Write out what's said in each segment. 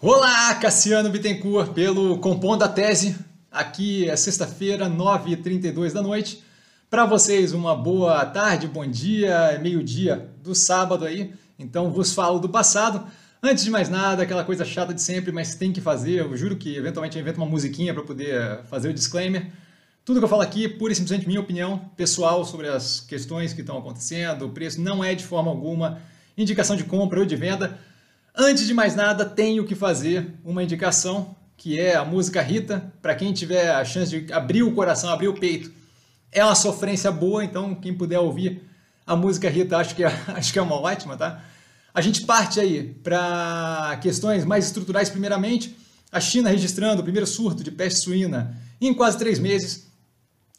Olá, Cassiano Bittencourt, pelo Compondo a Tese. Aqui é sexta-feira, 9h32 da noite. Para vocês, uma boa tarde, bom dia, meio-dia do sábado aí. Então, vos falo do passado. Antes de mais nada, aquela coisa chata de sempre, mas tem que fazer. Eu juro que eventualmente eu invento uma musiquinha para poder fazer o disclaimer. Tudo que eu falo aqui é pura e simplesmente minha opinião pessoal sobre as questões que estão acontecendo. O preço não é de forma alguma indicação de compra ou de venda. Antes de mais nada, tenho que fazer uma indicação, que é a música Rita. Para quem tiver a chance de abrir o coração, abrir o peito, é uma sofrência boa, então quem puder ouvir a música Rita, acho que é, acho que é uma ótima, tá? A gente parte aí para questões mais estruturais, primeiramente. A China registrando o primeiro surto de peste suína em quase três meses.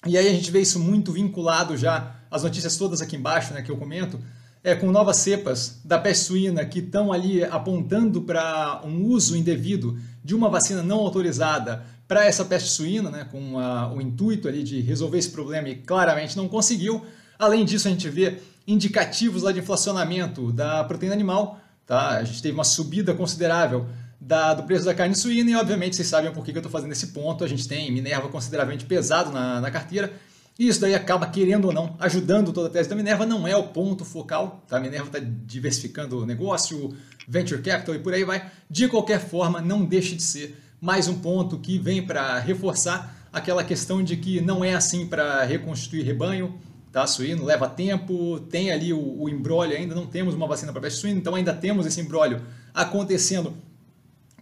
E aí a gente vê isso muito vinculado já às notícias todas aqui embaixo, né, que eu comento, é, com novas cepas da peste suína que estão ali apontando para um uso indevido de uma vacina não autorizada para essa peste suína, né, com a, o intuito ali de resolver esse problema e claramente não conseguiu. Além disso, a gente vê indicativos lá de inflacionamento da proteína animal, tá? A gente teve uma subida considerável da, do preço da carne suína e, obviamente, vocês sabem por que eu estou fazendo esse ponto. A gente tem Minerva consideravelmente pesado na, na carteira e isso daí acaba, querendo ou não, ajudando toda a tese da Minerva, não é o ponto focal. Tá? A Minerva está diversificando o negócio, venture capital e por aí vai. De qualquer forma, não deixe de ser mais um ponto que vem para reforçar aquela questão de que não é assim para reconstituir rebanho, tá? Suíno leva tempo, tem ali o, o embrólio, ainda não temos uma vacina para peste suína, então ainda temos esse embrólio acontecendo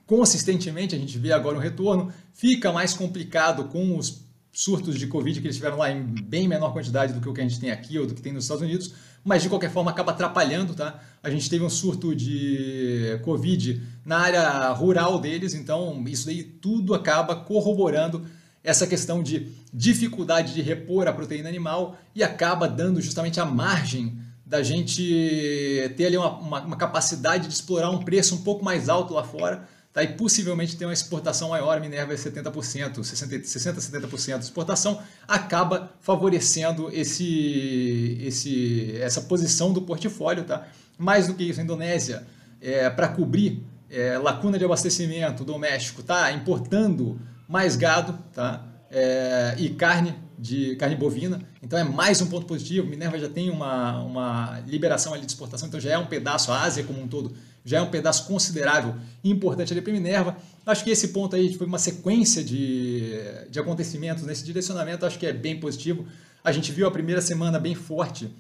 consistentemente, a gente vê agora um retorno, fica mais complicado com os surtos de Covid que eles tiveram lá em bem menor quantidade do que o que a gente tem aqui ou do que tem nos Estados Unidos, mas de qualquer forma acaba atrapalhando, tá? A gente teve um surto de Covid na área rural deles, então isso daí tudo acaba corroborando essa questão de dificuldade de repor a proteína animal e acaba dando justamente a margem da gente ter ali uma, uma, uma capacidade de explorar um preço um pouco mais alto lá fora Tá? E possivelmente tem uma exportação maior, Minerva é 70%, 60%, 70% de exportação, acaba favorecendo esse, esse, essa posição do portfólio. Tá? Mais do que isso, a Indonésia, é, para cobrir é, lacuna de abastecimento doméstico, está importando mais gado tá? É, e carne de carne bovina, então é mais um ponto positivo. Minerva já tem uma, uma liberação ali de exportação, então já é um pedaço, a Ásia como um todo já é um pedaço considerável e importante ali para Minerva. Acho que esse ponto aí foi uma sequência de, de acontecimentos nesse direcionamento, acho que é bem positivo. A gente viu a primeira semana bem forte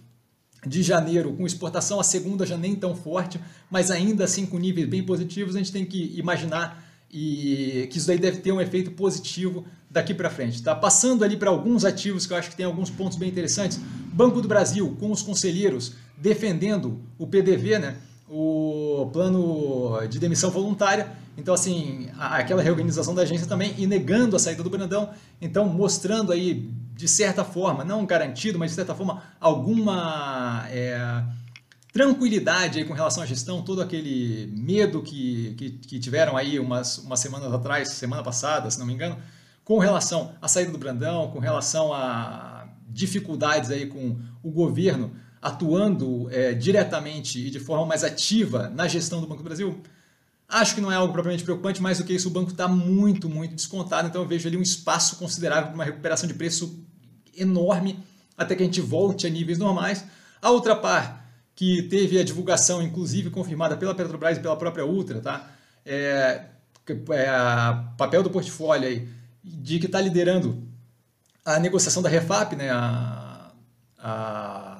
de janeiro com exportação, a segunda já nem tão forte, mas ainda assim com níveis bem positivos, a gente tem que imaginar e que isso daí deve ter um efeito positivo daqui para frente. Tá passando ali para alguns ativos que eu acho que tem alguns pontos bem interessantes. Banco do Brasil com os conselheiros defendendo o PDV, né? O plano de demissão voluntária. Então, assim, aquela reorganização da agência também e negando a saída do Brandão. Então, mostrando aí, de certa forma, não garantido, mas de certa forma, alguma é, tranquilidade aí com relação à gestão, todo aquele medo que, que, que, tiveram aí umas, umas semanas atrás, semana passada, se não me engano, com relação à saída do Brandão, com relação a dificuldades aí com o governo atuando é, diretamente e de forma mais ativa na gestão do Banco do Brasil, acho que não é algo propriamente preocupante, mais do que isso, o banco está muito, muito descontado, então eu vejo ali um espaço considerável para uma recuperação de preço enorme até que a gente volte a níveis normais. A outra par, que teve a divulgação, inclusive confirmada pela Petrobras e pela própria Ultra, tá? É, é papel do portfólio aí, de que está liderando a negociação da Refap, né? A, a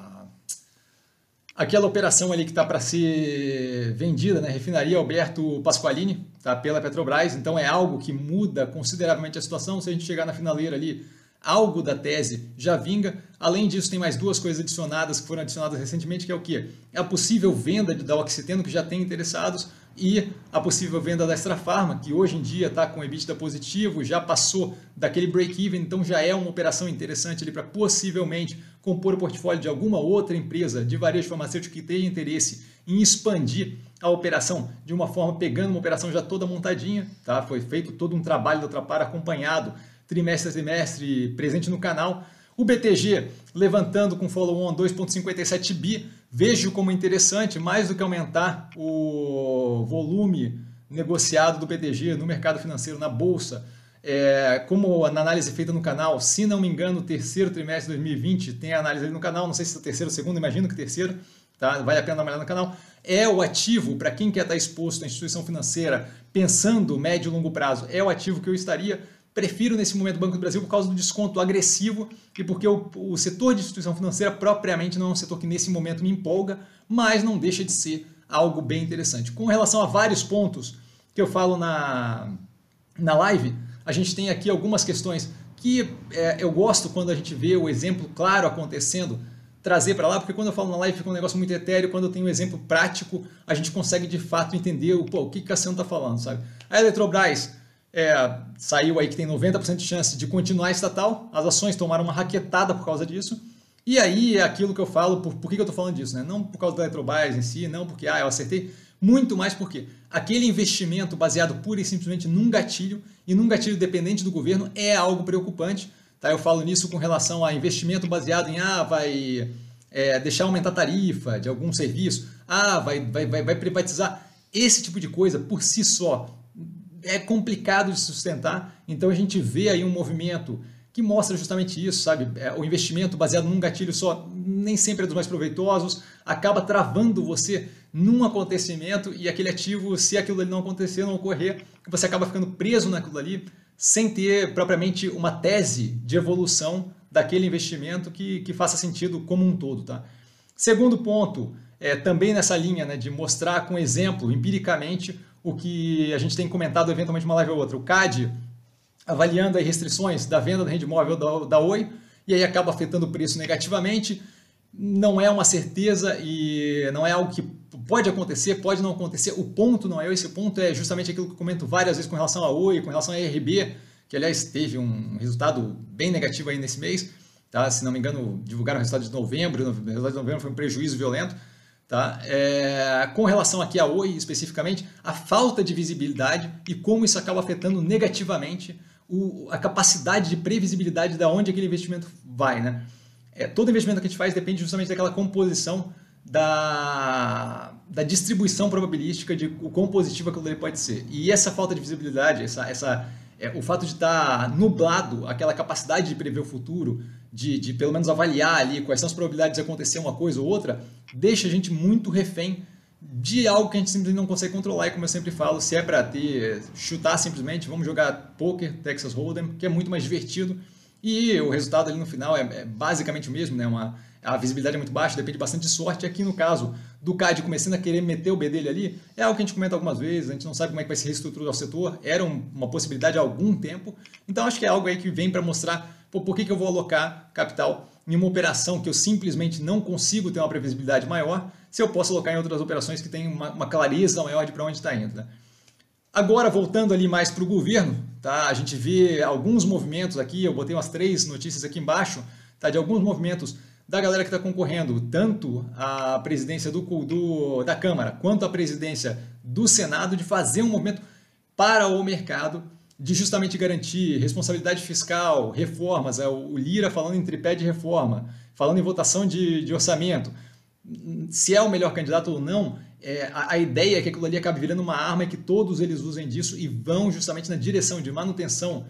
aquela operação ali que está para ser vendida, né, refinaria Alberto Pasqualini, tá, pela Petrobras, então é algo que muda consideravelmente a situação, se a gente chegar na finaleira ali, algo da tese já vinga, além disso tem mais duas coisas adicionadas que foram adicionadas recentemente, que é o que? É a possível venda da Oxiteno, que já tem interessados, e a possível venda da Extra que hoje em dia está com EBITDA positivo, já passou daquele break-even, então já é uma operação interessante ali para possivelmente compor o portfólio de alguma outra empresa de varejo farmacêutico que tenha interesse em expandir a operação de uma forma pegando uma operação já toda montadinha, tá? Foi feito todo um trabalho da Trapar acompanhado trimestre a trimestre presente no canal. O BTG levantando com follow-on 2,57 bi, vejo como interessante, mais do que aumentar o volume negociado do PTG no mercado financeiro, na bolsa, é, como na análise feita no canal, se não me engano, terceiro trimestre de 2020, tem a análise ali no canal, não sei se é terceiro segundo, imagino que terceiro, tá? vale a pena dar uma olhada no canal. É o ativo, para quem quer estar exposto à instituição financeira, pensando médio e longo prazo, é o ativo que eu estaria. Prefiro nesse momento o Banco do Brasil por causa do desconto agressivo e porque o, o setor de instituição financeira propriamente não é um setor que nesse momento me empolga, mas não deixa de ser algo bem interessante. Com relação a vários pontos que eu falo na, na live, a gente tem aqui algumas questões que é, eu gosto quando a gente vê o exemplo claro acontecendo, trazer para lá, porque quando eu falo na live fica um negócio muito etéreo, quando eu tenho um exemplo prático, a gente consegue de fato entender o, pô, o que, Cassiano está falando, sabe? A Eletrobras é, saiu aí que tem 90% de chance de continuar estatal, as ações tomaram uma raquetada por causa disso, e aí é aquilo que eu falo, por, por que, que eu estou falando disso? Né? Não por causa da Eletrobras em si, não porque ah, eu acertei, muito mais porque aquele investimento baseado pura e simplesmente num gatilho e num gatilho dependente do governo é algo preocupante. Tá? Eu falo nisso com relação a investimento baseado em ah, vai é, deixar aumentar a tarifa de algum serviço, ah, vai, vai, vai, vai privatizar. Esse tipo de coisa, por si só, é complicado de sustentar. Então a gente vê aí um movimento que mostra justamente isso, sabe? É, o investimento baseado num gatilho só nem sempre é dos mais proveitosos, acaba travando você num acontecimento e aquele ativo, se aquilo ali não acontecer, não ocorrer, você acaba ficando preso naquilo ali sem ter propriamente uma tese de evolução daquele investimento que, que faça sentido como um todo, tá? Segundo ponto, é, também nessa linha né, de mostrar com exemplo, empiricamente, o que a gente tem comentado eventualmente uma live ou outra. O CAD avaliando as restrições da venda da rede móvel da, da Oi, e aí acaba afetando o preço negativamente. Não é uma certeza e não é algo que pode acontecer, pode não acontecer. O ponto não é esse, ponto é justamente aquilo que eu comento várias vezes com relação a Oi, com relação a RB, que aliás teve um resultado bem negativo aí nesse mês. Tá? Se não me engano, divulgaram o resultado de novembro, o resultado de novembro foi um prejuízo violento. Tá? É, com relação aqui a Oi especificamente, a falta de visibilidade e como isso acaba afetando negativamente o, a capacidade de previsibilidade de onde aquele investimento vai. Né? É, todo investimento que a gente faz depende justamente daquela composição da, da distribuição probabilística de o quão positivo aquilo ali pode ser. E essa falta de visibilidade, essa, essa, é, o fato de estar tá nublado, aquela capacidade de prever o futuro, de, de pelo menos avaliar ali quais são as probabilidades de acontecer uma coisa ou outra, deixa a gente muito refém de algo que a gente simplesmente não consegue controlar. E como eu sempre falo, se é para ter, chutar simplesmente, vamos jogar poker, Texas Hold'em, que é muito mais divertido. E o resultado ali no final é, é basicamente o mesmo, né? Uma, a visibilidade é muito baixa, depende bastante de sorte. Aqui no caso do CAD começando a querer meter o B dele ali, é algo que a gente comenta algumas vezes, a gente não sabe como é que vai se reestruturar o setor, era um, uma possibilidade há algum tempo. Então acho que é algo aí que vem para mostrar pô, por que, que eu vou alocar capital em uma operação que eu simplesmente não consigo ter uma previsibilidade maior, se eu posso alocar em outras operações que têm uma, uma clareza maior de para onde está indo. Né? Agora, voltando ali mais para o governo, tá? a gente vê alguns movimentos aqui, eu botei umas três notícias aqui embaixo, tá? de alguns movimentos da galera que está concorrendo, tanto à presidência do, do, da Câmara quanto à presidência do Senado, de fazer um movimento para o mercado, de justamente garantir responsabilidade fiscal, reformas, é o Lira falando em tripé de reforma, falando em votação de, de orçamento. Se é o melhor candidato ou não, é, a, a, ideia é que aquilo ali acabe virando uma arma e que todos eles usem disso e vão justamente na direção de manutenção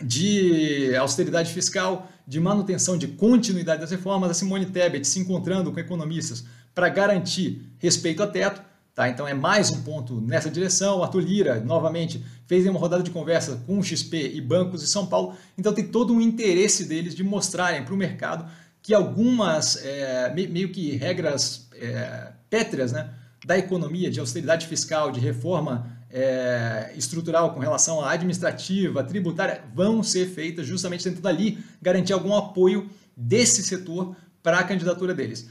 de austeridade fiscal, de manutenção de continuidade das reformas, a Simone Tebet se encontrando com economistas para garantir respeito a teto. Tá? Então é mais um ponto nessa direção. O Arthur Lira, novamente, fez uma rodada de conversa com o XP e bancos de São Paulo. Então tem todo um interesse deles de mostrarem para o mercado que algumas é, meio que regras é, pétreas né, da economia, de austeridade fiscal, de reforma é, estrutural com relação à administrativa, tributária, vão ser feitas justamente tentando ali garantir algum apoio desse setor para a candidatura deles.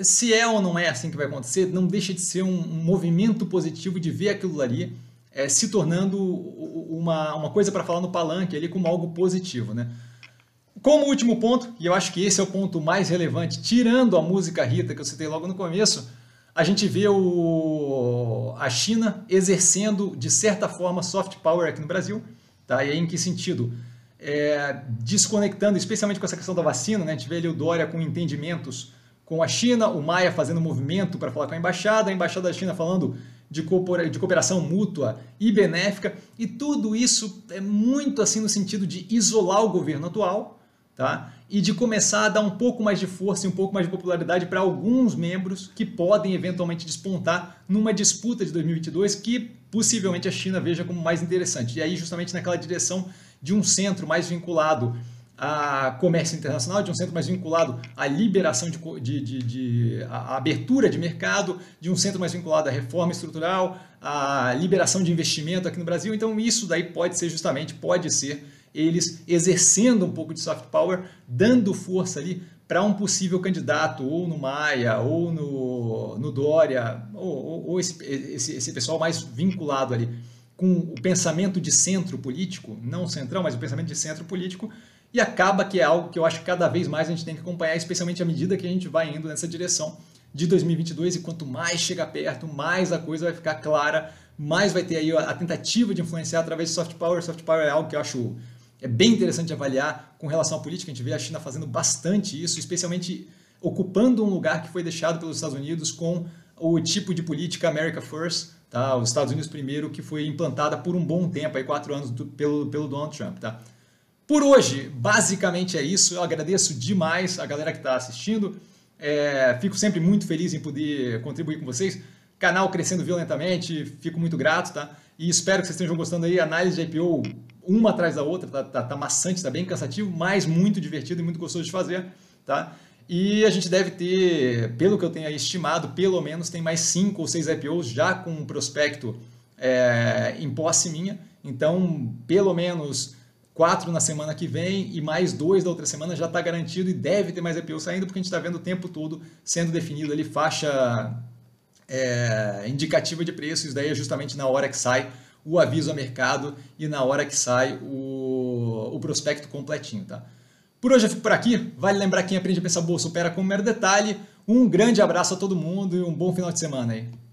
Se é ou não é assim que vai acontecer, não deixa de ser um, movimento positivo de ver aquilo ali é, se tornando uma, uma coisa para falar no palanque ali como algo positivo. Né? Como último ponto, e eu acho que esse é o ponto mais relevante, tirando a música Rita que eu citei logo no começo, a gente vê o, a China exercendo, de certa forma, soft power aqui no Brasil. Tá? E aí, em que sentido? É, desconectando, especialmente com essa questão da vacina, né? a gente vê ali o Dória com entendimentos com a China, o Maia fazendo movimento para falar com a embaixada, a embaixada da China falando de cooperação mútua e benéfica, e tudo isso é muito assim no sentido de isolar o governo atual, tá? E de começar a dar um pouco mais de força e um pouco mais de popularidade para alguns membros que podem eventualmente despontar numa disputa de 2022 que possivelmente a China veja como mais interessante. E aí justamente naquela direção de um centro mais vinculado a comércio internacional, de um centro mais vinculado à liberação de, de, de, de à abertura de mercado, de um centro mais vinculado à reforma estrutural, à liberação de investimento aqui no Brasil. Então isso daí pode ser justamente, pode ser eles exercendo um pouco de soft power, dando força ali para um possível candidato, ou no Maia, ou no, no Dória, ou, ou, ou esse, esse, esse pessoal mais vinculado ali com o pensamento de centro político, não central, mas o pensamento de centro político, e acaba que é algo que eu acho que cada vez mais a gente tem que acompanhar, especialmente à medida que a gente vai indo nessa direção de 2022 e quanto mais chega perto, mais a coisa vai ficar clara, mais vai ter aí a tentativa de influenciar através de soft power. Soft power é algo que eu acho é bem interessante avaliar com relação à política. A gente vê a China fazendo bastante isso, especialmente ocupando um lugar que foi deixado pelos Estados Unidos com o tipo de política America First, tá? Os Estados Unidos primeiro, que foi implantada por um bom tempo, aí quatro anos do, pelo, pelo Donald Trump, tá? Por hoje, basicamente é isso. Eu agradeço demais a galera que está assistindo. É, fico sempre muito feliz em poder contribuir com vocês. Canal crescendo violentamente, fico muito grato, tá? E espero que vocês estejam gostando aí. Análise de IPO uma atrás da outra, tá, tá, tá maçante, tá bem cansativo, mas muito divertido e muito gostoso de fazer, tá? E a gente deve ter, pelo que eu tenho estimado, pelo menos tem mais cinco ou seis IPOs já com um prospecto é, em posse minha. Então, pelo menos quatro na semana que vem e mais dois da outra semana já está garantido e deve ter mais IPO saindo porque a gente está vendo o tempo todo sendo definido ali faixa é, indicativa de preço. Isso daí é justamente na hora que sai o aviso a mercado e na hora que sai o, o prospecto completinho, tá? Por hoje eu fico por aqui. Vale lembrar quem aprende a pensar bolsa opera com um mero detalhe. Um grande abraço a todo mundo e um bom final de semana aí.